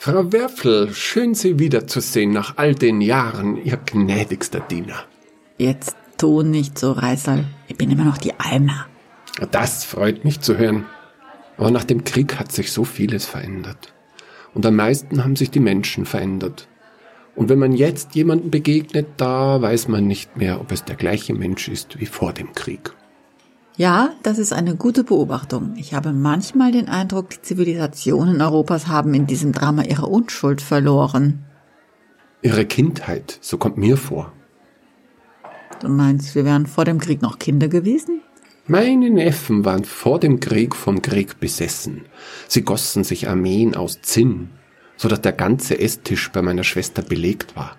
Frau Werfel, schön Sie wiederzusehen nach all den Jahren, Ihr gnädigster Diener. Jetzt tu nicht so, Reißal. Ich bin immer noch die Alma. Das freut mich zu hören. Aber nach dem Krieg hat sich so vieles verändert. Und am meisten haben sich die Menschen verändert. Und wenn man jetzt jemanden begegnet, da weiß man nicht mehr, ob es der gleiche Mensch ist wie vor dem Krieg. Ja, das ist eine gute Beobachtung. Ich habe manchmal den Eindruck, die Zivilisationen Europas haben in diesem Drama ihre Unschuld verloren. Ihre Kindheit, so kommt mir vor. Du meinst, wir wären vor dem Krieg noch Kinder gewesen? Meine Neffen waren vor dem Krieg vom Krieg besessen. Sie gossen sich Armeen aus Zinn, so dass der ganze Esstisch bei meiner Schwester belegt war.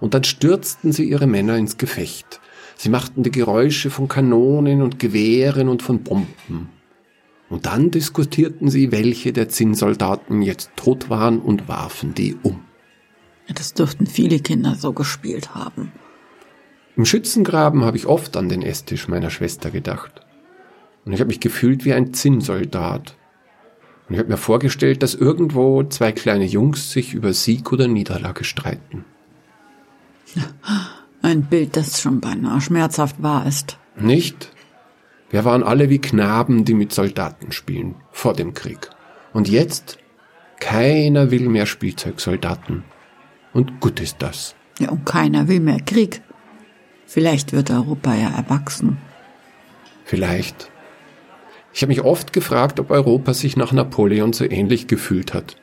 Und dann stürzten sie ihre Männer ins Gefecht. Sie machten die Geräusche von Kanonen und Gewehren und von Bomben. Und dann diskutierten sie, welche der Zinnsoldaten jetzt tot waren und warfen die um. Das dürften viele Kinder so gespielt haben. Im Schützengraben habe ich oft an den Esstisch meiner Schwester gedacht. Und ich habe mich gefühlt wie ein Zinnsoldat. Und ich habe mir vorgestellt, dass irgendwo zwei kleine Jungs sich über Sieg oder Niederlage streiten. Ein Bild, das schon beinahe schmerzhaft wahr ist. Nicht? Wir waren alle wie Knaben, die mit Soldaten spielen, vor dem Krieg. Und jetzt? Keiner will mehr Spielzeugsoldaten. Und gut ist das. Ja, und keiner will mehr Krieg. Vielleicht wird Europa ja erwachsen. Vielleicht. Ich habe mich oft gefragt, ob Europa sich nach Napoleon so ähnlich gefühlt hat.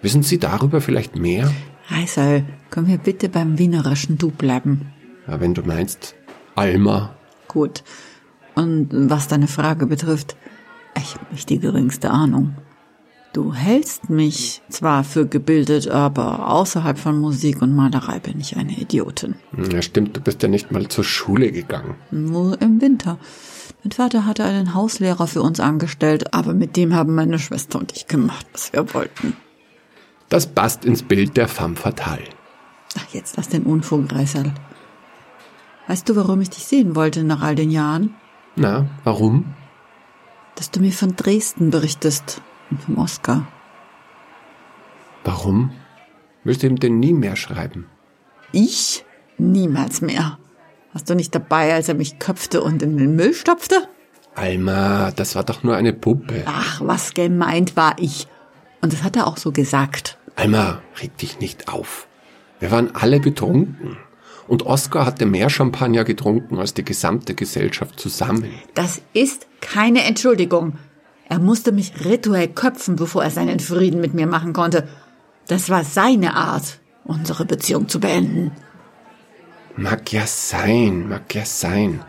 Wissen Sie darüber vielleicht mehr? Reisal, können wir bitte beim wienerischen Du bleiben? Ja, wenn du meinst, Alma. Gut. Und was deine Frage betrifft, ich habe nicht die geringste Ahnung. Du hältst mich zwar für gebildet, aber außerhalb von Musik und Malerei bin ich eine Idiotin. Ja, stimmt, du bist ja nicht mal zur Schule gegangen. Nur im Winter. Mein Vater hatte einen Hauslehrer für uns angestellt, aber mit dem haben meine Schwester und ich gemacht, was wir wollten. Das passt ins Bild der femme fatale. Ach, jetzt lass den Unfug, Reisal. Weißt du, warum ich dich sehen wollte nach all den Jahren? Na, warum? Dass du mir von Dresden berichtest und vom Oscar. Warum? Willst du ihm denn nie mehr schreiben? Ich? Niemals mehr. Warst du nicht dabei, als er mich köpfte und in den Müll stopfte? Alma, das war doch nur eine Puppe. Ach, was gemeint war ich. Und das hat er auch so gesagt. Alma, reg dich nicht auf. Wir waren alle betrunken. Und Oskar hatte mehr Champagner getrunken als die gesamte Gesellschaft zusammen. Das ist keine Entschuldigung. Er musste mich rituell köpfen, bevor er seinen Frieden mit mir machen konnte. Das war seine Art, unsere Beziehung zu beenden. Mag ja sein, mag ja sein.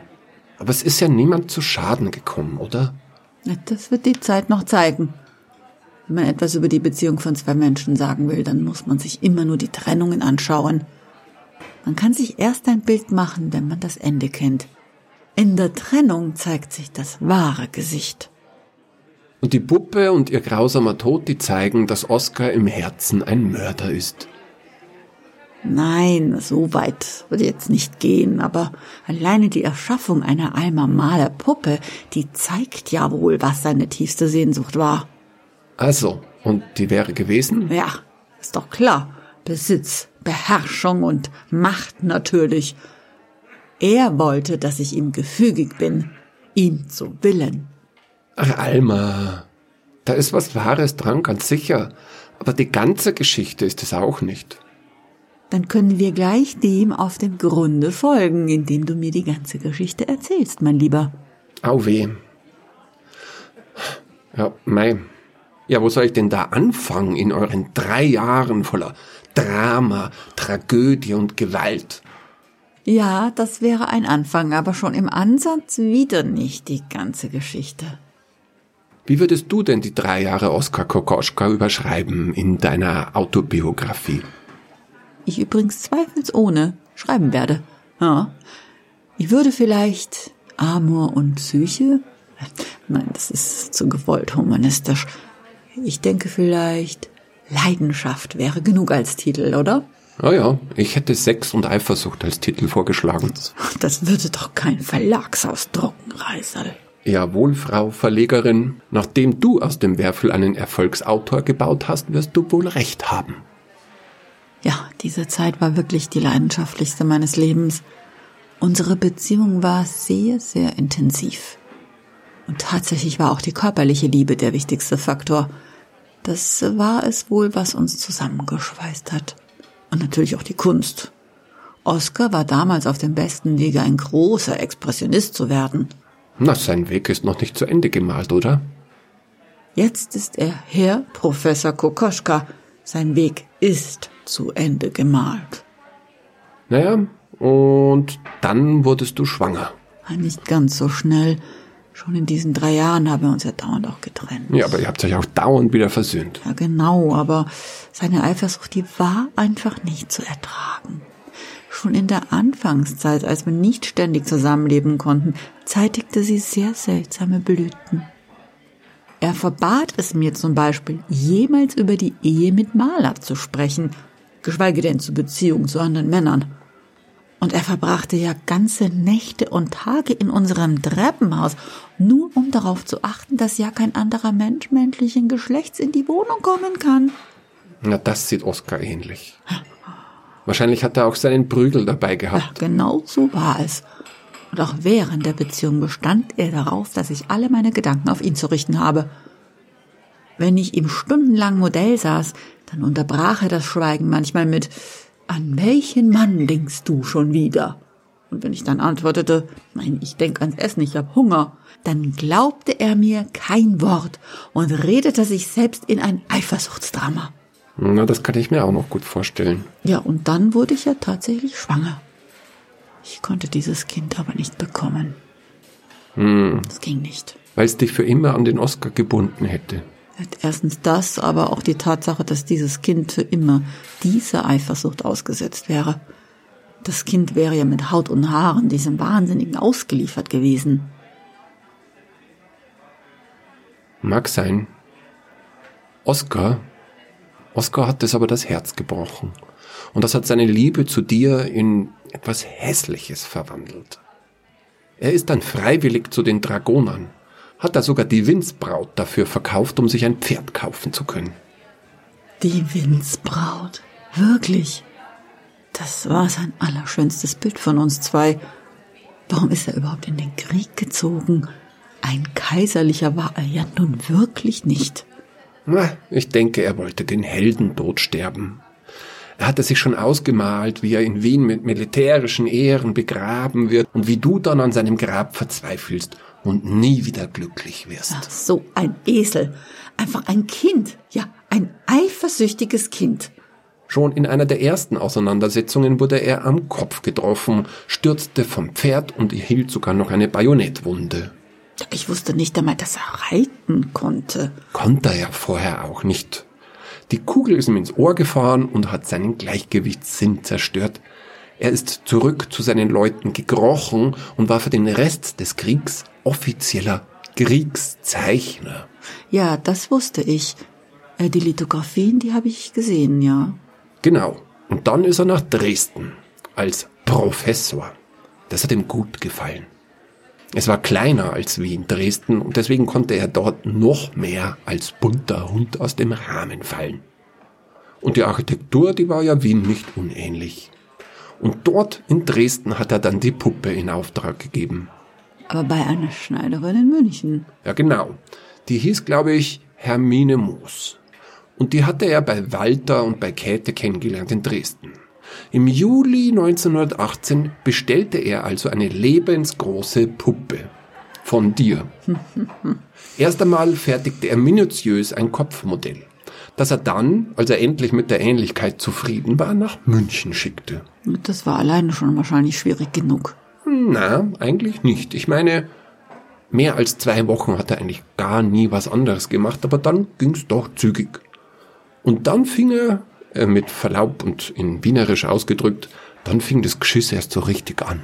Aber es ist ja niemand zu Schaden gekommen, oder? Das wird die Zeit noch zeigen. Wenn man etwas über die Beziehung von zwei Menschen sagen will, dann muss man sich immer nur die Trennungen anschauen. Man kann sich erst ein Bild machen, wenn man das Ende kennt. In der Trennung zeigt sich das wahre Gesicht. Und die Puppe und ihr grausamer Tod, die zeigen, dass Oskar im Herzen ein Mörder ist. Nein, so weit würde jetzt nicht gehen, aber alleine die Erschaffung einer Alma Maler Puppe, die zeigt ja wohl, was seine tiefste Sehnsucht war. Also, und die wäre gewesen? Ja, ist doch klar. Besitz, Beherrschung und Macht natürlich. Er wollte, dass ich ihm gefügig bin, ihm zu willen. Ach, Alma, da ist was Wahres dran, ganz sicher. Aber die ganze Geschichte ist es auch nicht. Dann können wir gleich dem auf dem Grunde folgen, indem du mir die ganze Geschichte erzählst, mein Lieber. Au weh. Ja, mei. Ja, wo soll ich denn da anfangen in euren drei Jahren voller Drama, Tragödie und Gewalt? Ja, das wäre ein Anfang, aber schon im Ansatz wieder nicht die ganze Geschichte. Wie würdest du denn die drei Jahre Oskar Kokoschka überschreiben in deiner Autobiografie? Ich übrigens zweifelsohne schreiben werde. Ja. Ich würde vielleicht Amor und Psyche? Nein, das ist zu gewollt humanistisch. Ich denke vielleicht Leidenschaft wäre genug als Titel, oder? Ah ja, ich hätte Sex und Eifersucht als Titel vorgeschlagen. Das würde doch kein Verlagshaus drucken, Reisal. Jawohl, Frau Verlegerin, nachdem du aus dem Werfel einen Erfolgsautor gebaut hast, wirst du wohl recht haben. Ja, diese Zeit war wirklich die leidenschaftlichste meines Lebens. Unsere Beziehung war sehr, sehr intensiv. Und tatsächlich war auch die körperliche Liebe der wichtigste Faktor. Das war es wohl, was uns zusammengeschweißt hat. Und natürlich auch die Kunst. Oscar war damals auf dem besten Wege, ein großer Expressionist zu werden. Na, sein Weg ist noch nicht zu Ende gemalt, oder? Jetzt ist er Herr Professor Kokoschka. Sein Weg ist zu Ende gemalt. Naja, und dann wurdest du schwanger. Nicht ganz so schnell. Schon in diesen drei Jahren haben wir uns ja dauernd auch getrennt. Ja, aber ihr habt euch auch dauernd wieder versöhnt. Ja, genau, aber seine Eifersucht, die war einfach nicht zu ertragen. Schon in der Anfangszeit, als wir nicht ständig zusammenleben konnten, zeitigte sie sehr seltsame Blüten. Er verbat es mir zum Beispiel, jemals über die Ehe mit Maler zu sprechen, geschweige denn zur Beziehung zu anderen Männern. Und er verbrachte ja ganze Nächte und Tage in unserem Treppenhaus, nur um darauf zu achten, dass ja kein anderer Mensch männlichen Geschlechts in die Wohnung kommen kann. Na, das sieht Oskar ähnlich. Wahrscheinlich hat er auch seinen Prügel dabei gehabt. Ja, genau so war es. Und auch während der Beziehung bestand er darauf, dass ich alle meine Gedanken auf ihn zu richten habe. Wenn ich ihm stundenlang Modell saß, dann unterbrach er das Schweigen manchmal mit An welchen Mann denkst du schon wieder? Und wenn ich dann antwortete, nein, ich denk ans Essen, ich hab Hunger, dann glaubte er mir kein Wort und redete sich selbst in ein Eifersuchtsdrama. Na, das kann ich mir auch noch gut vorstellen. Ja, und dann wurde ich ja tatsächlich schwanger. Ich konnte dieses Kind aber nicht bekommen. Hm. Das ging nicht. Weil es dich für immer an den Oscar gebunden hätte. Erstens das, aber auch die Tatsache, dass dieses Kind für immer dieser Eifersucht ausgesetzt wäre. Das Kind wäre ja mit Haut und Haaren diesem Wahnsinnigen ausgeliefert gewesen. Mag sein. Oscar, Oscar hat es aber das Herz gebrochen. Und das hat seine Liebe zu dir in etwas Hässliches verwandelt. Er ist dann freiwillig zu den Dragonern, hat da sogar die Windsbraut dafür verkauft, um sich ein Pferd kaufen zu können. Die Windsbraut. Wirklich. Das war sein allerschönstes Bild von uns zwei. Warum ist er überhaupt in den Krieg gezogen? Ein Kaiserlicher war er ja nun wirklich nicht. Na, ich denke, er wollte den Heldentod sterben. Er hatte sich schon ausgemalt, wie er in Wien mit militärischen Ehren begraben wird und wie du dann an seinem Grab verzweifelst und nie wieder glücklich wirst. Ach, so ein Esel. Einfach ein Kind. Ja, ein eifersüchtiges Kind. Schon in einer der ersten Auseinandersetzungen wurde er am Kopf getroffen, stürzte vom Pferd und erhielt sogar noch eine Bajonettwunde. Ich wusste nicht einmal, dass er reiten konnte. Konnte er ja vorher auch nicht. Die Kugel ist ihm ins Ohr gefahren und hat seinen Gleichgewichtssinn zerstört. Er ist zurück zu seinen Leuten gekrochen und war für den Rest des Kriegs offizieller Kriegszeichner. Ja, das wusste ich. Äh, Die Lithografien, die habe ich gesehen, ja. Genau. Und dann ist er nach Dresden als Professor. Das hat ihm gut gefallen. Es war kleiner als Wien, Dresden, und deswegen konnte er dort noch mehr als bunter Hund aus dem Rahmen fallen. Und die Architektur, die war ja Wien nicht unähnlich. Und dort in Dresden hat er dann die Puppe in Auftrag gegeben. Aber bei einer Schneiderin in München. Ja, genau. Die hieß, glaube ich, Hermine Moos. Und die hatte er bei Walter und bei Käthe kennengelernt in Dresden. Im Juli 1918 bestellte er also eine lebensgroße Puppe von dir. Erst einmal fertigte er minutiös ein Kopfmodell, das er dann, als er endlich mit der Ähnlichkeit zufrieden war, nach München schickte. Das war alleine schon wahrscheinlich schwierig genug. Na, eigentlich nicht. Ich meine, mehr als zwei Wochen hat er eigentlich gar nie was anderes gemacht, aber dann ging's doch zügig. Und dann fing er, äh, mit Verlaub und in Wienerisch ausgedrückt, dann fing das Geschiss erst so richtig an.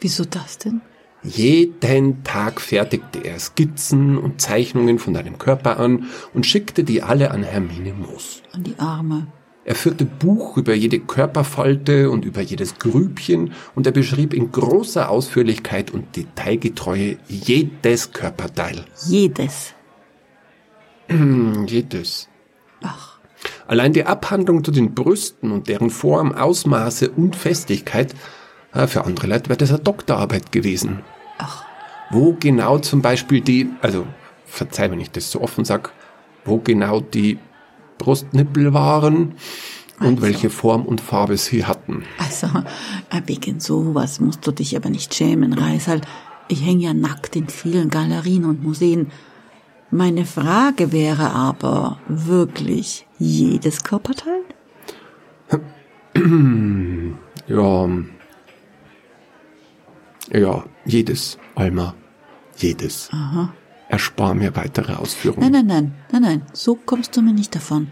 Wieso das denn? Jeden Tag fertigte er Skizzen und Zeichnungen von deinem Körper an und schickte die alle an Hermine Moos. An die Arme. Er führte Buch über jede Körperfalte und über jedes Grübchen und er beschrieb in großer Ausführlichkeit und Detailgetreue jedes Körperteil. Jedes. Jedes. Ach, Allein die Abhandlung zu den Brüsten und deren Form, Ausmaße und Festigkeit, äh, für andere Leute wäre das eine Doktorarbeit gewesen. ach, Wo genau zum Beispiel die, also verzeih, wenn ich das so offen sag, wo genau die Brustnippel waren und Also. welche Form und Farbe sie hatten. also, äh, wegen sowas musst du dich aber nicht schämen, Reisal. Ich hänge ja nackt in vielen Galerien und Museen. Meine Frage wäre aber wirklich jedes Körperteil? Ja, ja, jedes, Alma, jedes. Erspar mir weitere Ausführungen. Nein, nein, nein, nein, nein, so kommst du mir nicht davon.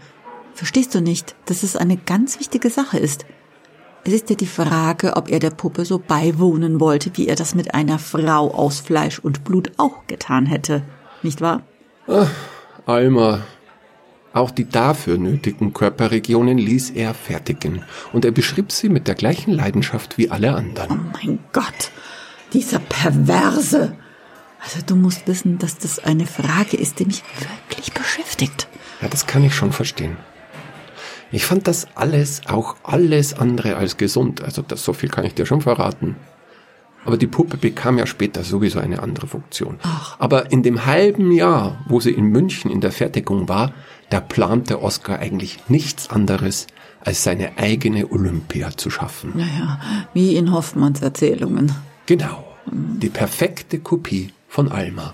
Verstehst du nicht, dass es eine ganz wichtige Sache ist? Es ist ja die Frage, ob er der Puppe so beiwohnen wollte, wie er das mit einer Frau aus Fleisch und Blut auch getan hätte. Nicht wahr? Alma, auch die dafür nötigen Körperregionen ließ er fertigen und er beschrieb sie mit der gleichen Leidenschaft wie alle Oh anderen. mein Gott, dieser Perverse. Also du musst wissen, dass das eine Frage ist, die mich wirklich beschäftigt. Ja, das kann ich schon verstehen. Ich fand das alles, auch alles andere als gesund. Also das, so viel kann ich dir schon verraten. Aber die Puppe bekam ja später sowieso eine andere Funktion. Ach. Aber in dem halben Jahr, wo sie in München in der Fertigung war, da plante Oskar eigentlich nichts anderes, als seine eigene Olympia zu schaffen. Naja, wie in Hoffmanns Erzählungen. Genau. Die perfekte Kopie von Alma.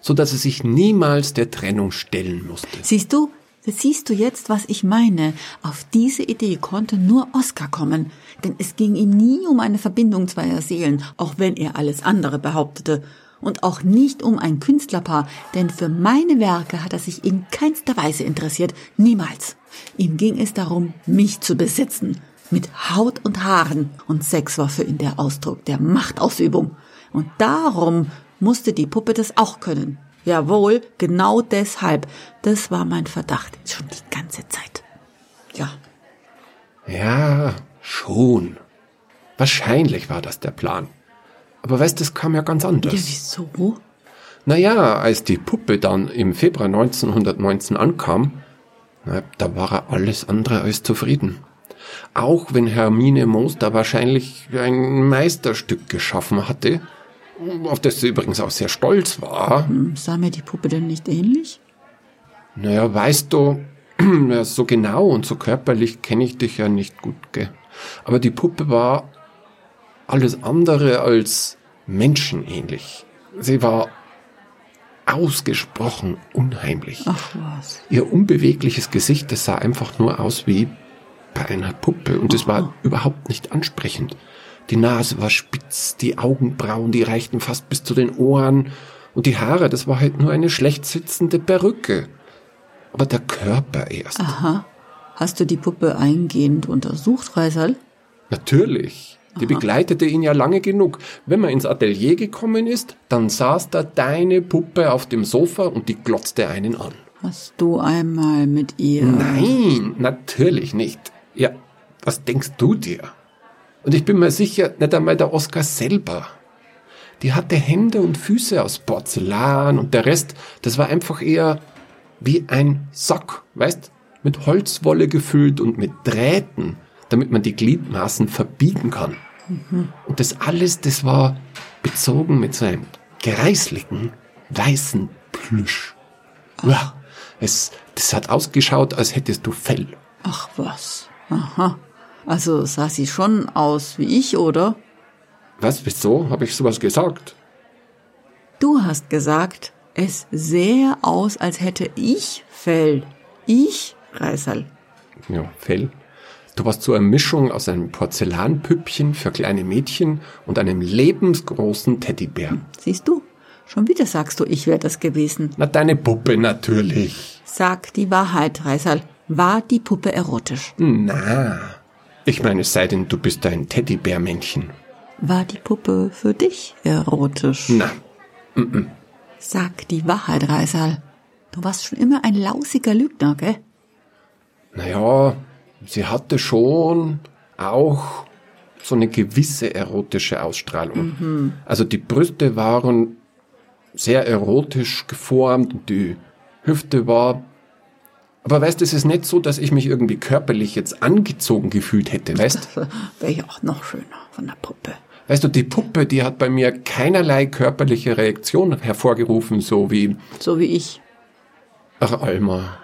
So dass er sich niemals der Trennung stellen musste. Siehst du, siehst du jetzt, was ich meine? Auf diese Idee konnte nur Oskar kommen, denn es ging ihm nie um eine Verbindung zweier Seelen, auch wenn er alles andere behauptete. Und auch nicht um ein Künstlerpaar, denn für meine Werke hat er sich in keinster Weise interessiert, niemals. Ihm ging es darum, mich zu besitzen, mit Haut und Haaren, und Sex war für ihn der Ausdruck der Machtausübung. Und darum musste die Puppe das auch können. Jawohl, genau deshalb. Das war mein Verdacht schon die ganze Zeit. Ja, Ja, schon. Wahrscheinlich war das der Plan. Aber weißt, das kam ja ganz ja anders. wieso? Naja, als die Puppe dann im Februar 1919 ankam, na, da war er alles andere als zufrieden. Auch wenn Hermine Moos da wahrscheinlich ein Meisterstück geschaffen hatte, auf das sie übrigens auch sehr stolz war. Hm, Sah mir die Puppe denn nicht ähnlich? Naja, weißt du, so genau und so körperlich kenne ich dich ja nicht gut, gell? Aber die Puppe war alles andere als menschenähnlich. Sie war ausgesprochen unheimlich. Ach was. Ihr unbewegliches Gesicht, das sah einfach nur aus wie bei einer Puppe und es war überhaupt nicht ansprechend. Die Nase war spitz, die Augenbrauen, die reichten fast bis zu den Ohren und die Haare, das war halt nur eine schlecht sitzende Perücke. Aber der Körper erst. Aha. Hast du die Puppe eingehend untersucht, Reisal? Natürlich. Die begleitete ihn ja lange genug. Wenn man ins Atelier gekommen ist, dann saß da deine Puppe auf dem Sofa und die glotzte einen an. Hast du einmal mit ihr... Nein, natürlich nicht. Ja, was denkst du dir? Und ich bin mir sicher, nicht einmal der Oscar selber. Die hatte Hände und Füße aus Porzellan und der Rest, das war einfach eher wie ein Sack, weißt? Mit Holzwolle gefüllt und mit Drähten, damit man die Gliedmaßen verbiegen kann. Und das alles, das war bezogen mit so einem greisligen, weißen Plüsch. Uah, es, das hat ausgeschaut, als hättest du Fell. Ach was. Aha. Also sah sie schon aus wie ich, oder? Was, wieso? Habe ich sowas gesagt? Du hast gesagt, es sähe aus, als hätte ich Fell. Ich, Reisal. Ja, Fell. Du warst so eine Mischung aus einem Porzellanpüppchen für kleine Mädchen und einem lebensgroßen Teddybär. Siehst du? Schon wieder sagst du, ich wäre das gewesen. Na, deine Puppe natürlich. Sag die Wahrheit, Reisal. War die Puppe erotisch? Na. Ich meine, es sei denn, du bist ein Teddybärmännchen. War die Puppe für dich erotisch? Na, Sag die Wahrheit, Reisal. Du warst schon immer ein lausiger Lügner, gell? naja, sie hatte schon auch so eine gewisse erotische Ausstrahlung. Also die Brüste waren sehr erotisch geformt und die Hüfte war. Aber weißt du, es ist nicht so, dass ich mich irgendwie körperlich jetzt angezogen gefühlt hätte, weißt? Wäre ja auch noch schöner von der Puppe. Weißt du, die Puppe, die hat bei mir keinerlei körperliche Reaktion hervorgerufen, so wie, So wie ich. ach Alma,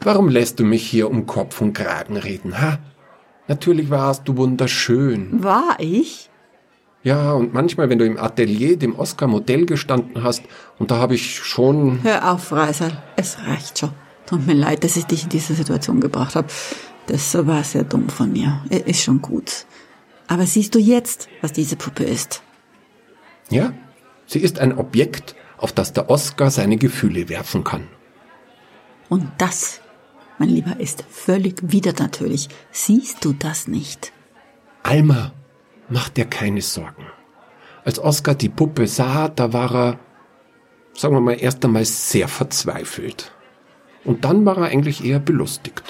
warum lässt du mich hier um Kopf und Kragen reden, ha? Natürlich warst du wunderschön. War ich? Ja, und manchmal, wenn du im Atelier dem Oscar Modell gestanden hast, und da habe ich schon, Hör auf, Reisal. Es reicht schon. Tut mir leid, dass ich dich in diese Situation gebracht habe. Das war sehr dumm von mir. Ist schon gut. Aber siehst du jetzt, was diese Puppe ist? ja, sie ist ein Objekt, auf das der Oscar seine Gefühle werfen kann. Und das, mein Lieber, ist völlig widernatürlich. Siehst du das nicht? Alma, mach dir keine Sorgen. Als Oscar die Puppe sah, da war er, sagen wir mal, erst einmal sehr verzweifelt. Und dann war er eigentlich eher belustigt.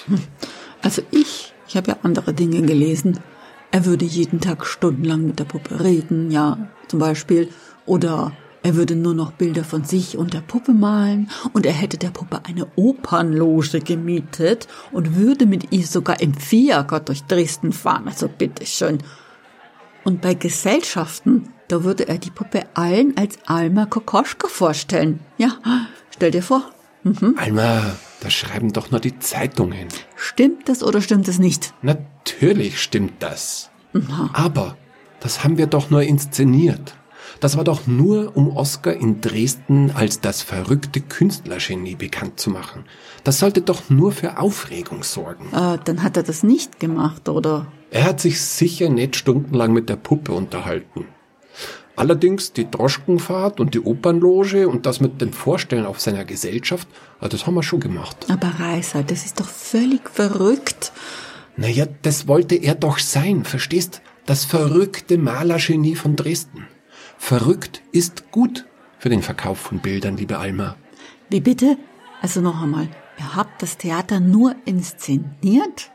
Also ich, ich habe ja andere Dinge gelesen. Er würde jeden Tag stundenlang mit der Puppe reden, ja, zum Beispiel. Oder er würde nur noch Bilder von sich und der Puppe malen. Und er hätte der Puppe eine Opernloge gemietet und würde mit ihr sogar im Fiaker durch Dresden fahren. Also bitteschön. Und bei Gesellschaften, da würde er die Puppe allen als Alma Kokoschka vorstellen. Ja, stell dir vor. Alma, das schreiben doch nur die Zeitungen. Stimmt das oder stimmt es nicht? Natürlich stimmt das. Aber das haben wir doch nur inszeniert. Das war doch nur, um Oscar in Dresden als das verrückte Künstlergenie bekannt zu machen. Das sollte doch nur für Aufregung sorgen. Äh, dann hat er das nicht gemacht, oder? Er hat sich sicher nicht stundenlang mit der Puppe unterhalten. Allerdings die Droschkenfahrt und die Opernloge und das mit den Vorstellen auf seiner Gesellschaft, ah, das haben wir schon gemacht. Aber Reisal, das ist doch völlig verrückt. Naja, das wollte er doch sein, verstehst? Das verrückte Malergenie von Dresden. Verrückt ist gut für den Verkauf von Bildern, liebe Alma. Wie bitte? Also noch einmal, ihr habt das Theater nur inszeniert?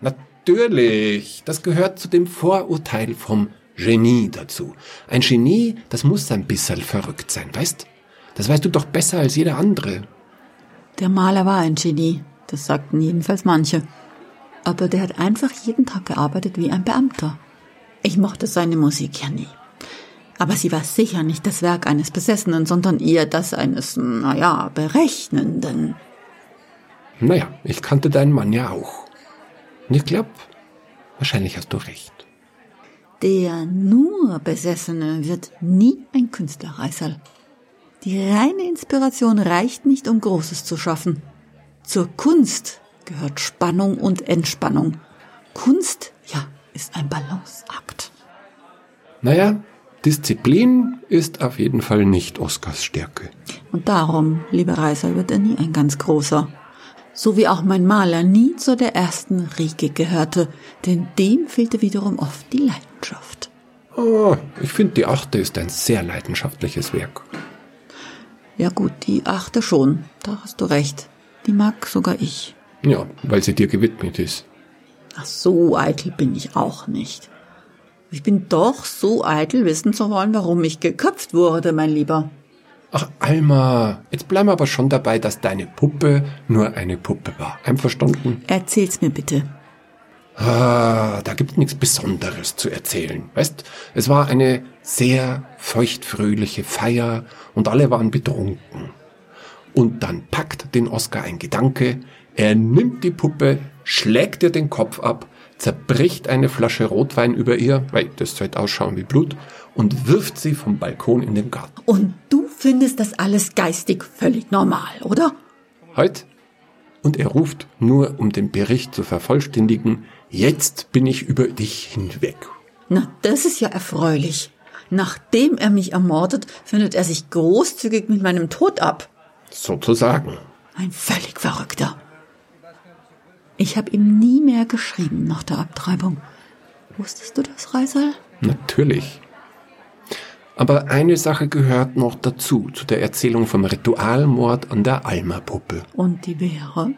Natürlich, das gehört zu dem Vorurteil vom Genie dazu. Ein Genie, das muss ein bisschen verrückt sein, weißt? Das weißt du doch besser als jeder andere. Der Maler war ein Genie, das sagten jedenfalls manche. Aber der hat einfach jeden Tag gearbeitet wie ein Beamter. Ich mochte seine Musik ja nie. Aber sie war sicher nicht das Werk eines Besessenen, sondern eher das eines, naja, Berechnenden. Naja, ich kannte deinen Mann ja auch. Und ich glaube, wahrscheinlich hast du recht. Der nur Besessene wird nie ein Künstlerreißerl. Die reine Inspiration reicht nicht, um Großes zu schaffen. Zur Kunst gehört Spannung und Entspannung. Kunst, ja, ist ein Balanceakt. Naja, Disziplin ist auf jeden Fall nicht Oskars Stärke. Und darum, lieber Reißer, wird er nie ein ganz großer. So wie auch mein Maler nie zu der ersten Riege gehörte, denn dem fehlte wiederum oft die Leidenschaft. Oh, ich finde, die achte ist ein sehr leidenschaftliches Werk. Ja gut, die achte schon, da hast du recht. Die mag sogar ich. Ja, weil sie dir gewidmet ist. Ach, so eitel bin ich auch nicht. Ich bin doch so eitel, wissen zu wollen, warum ich geköpft wurde, mein Lieber. Ach, Alma, jetzt bleiben wir aber schon dabei, dass deine Puppe nur eine Puppe war. Einverstanden? Erzähl's mir bitte. Ah, da gibt's nichts Besonderes zu erzählen. Weißt, es war eine sehr feuchtfröhliche Feier und alle waren betrunken. Und dann packt den Oscar ein Gedanke, er nimmt die Puppe, schlägt ihr den Kopf ab, zerbricht eine Flasche Rotwein über ihr, weil das sollte ausschauen wie Blut, und wirft sie vom Balkon in den Garten. Und du findest das alles geistig völlig normal, oder? Halt! Und er ruft, nur um den Bericht zu vervollständigen, jetzt bin ich über dich hinweg. Na, das ist ja erfreulich. Nachdem er mich ermordet, findet er sich großzügig mit meinem Tod ab. Sozusagen. Ein völlig Verrückter. Ich habe ihm nie mehr geschrieben nach der Abtreibung. Wusstest du das, Reisal? Natürlich. Aber eine Sache gehört noch dazu, zu der Erzählung vom Ritualmord an der Alma-Puppe. Und die wäre?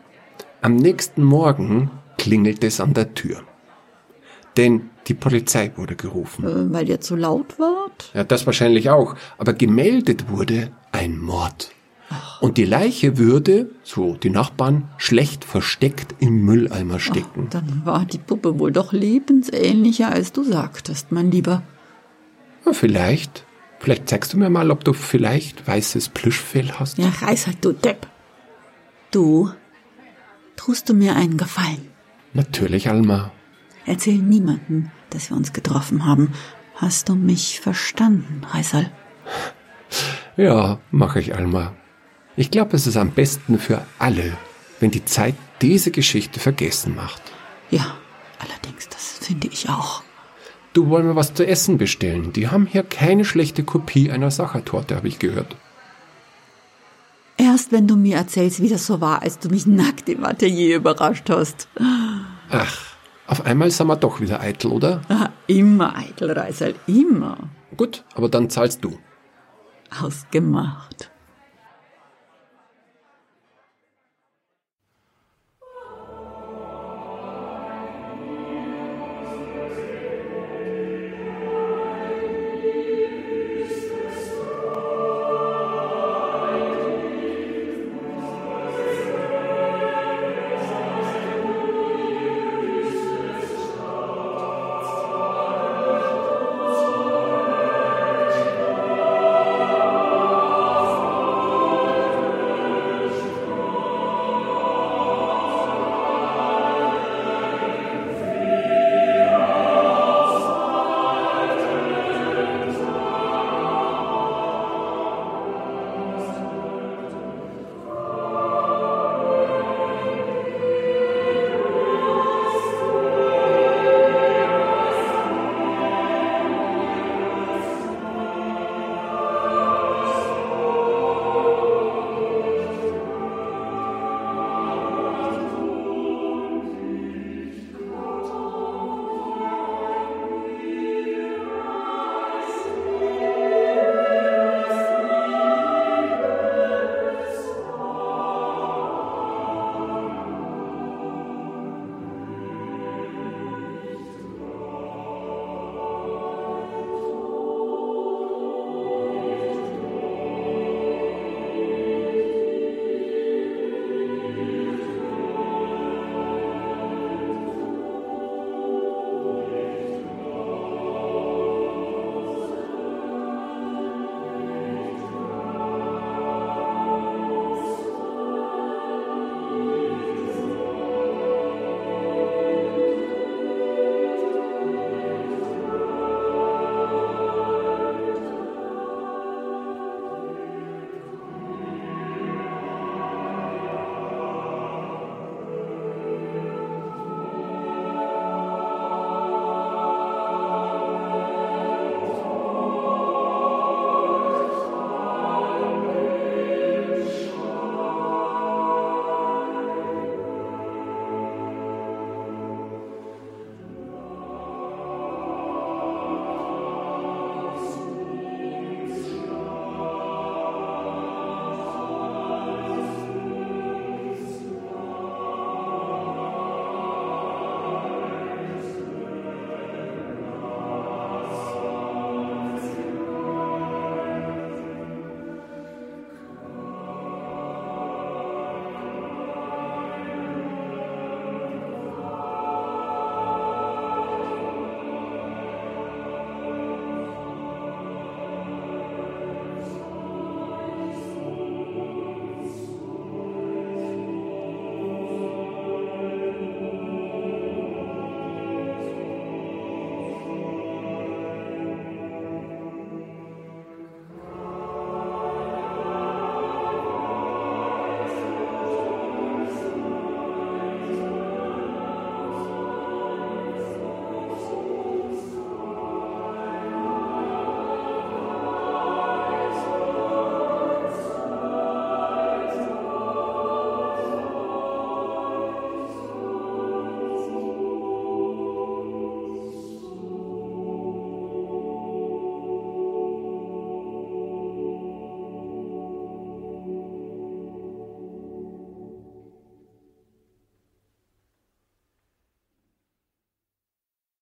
Am nächsten Morgen klingelte es an der Tür. Denn die Polizei wurde gerufen. Äh, weil ihr zu laut wart? Ja, das wahrscheinlich auch. Aber gemeldet wurde ein Mord. Und die Leiche würde, so die Nachbarn, schlecht versteckt im Mülleimer stecken. Dann war die Puppe wohl doch lebensähnlicher, als du sagtest, mein Lieber. Ja, vielleicht. Vielleicht zeigst du mir mal, ob du vielleicht weißes Plüschfell hast. Ja, reiß halt, du Depp. Du, tust du mir einen Gefallen? Natürlich, Alma. Erzähl niemanden, dass wir uns getroffen haben. Hast du mich verstanden, Reisal? Ja, mache ich, Alma. Ich glaube, es ist am besten für alle, wenn die Zeit diese Geschichte vergessen macht. Ja, allerdings, das finde ich auch. Du wollen wir was zu essen bestellen. Die haben hier keine schlechte Kopie einer Sachertorte, habe ich gehört. Erst wenn du mir erzählst, wie das so war, als du mich nackt im Atelier überrascht hast. Ach, auf einmal sind wir doch wieder eitel, oder? Ah, immer eitel, Reisel, immer. Gut, aber dann zahlst du. Ausgemacht.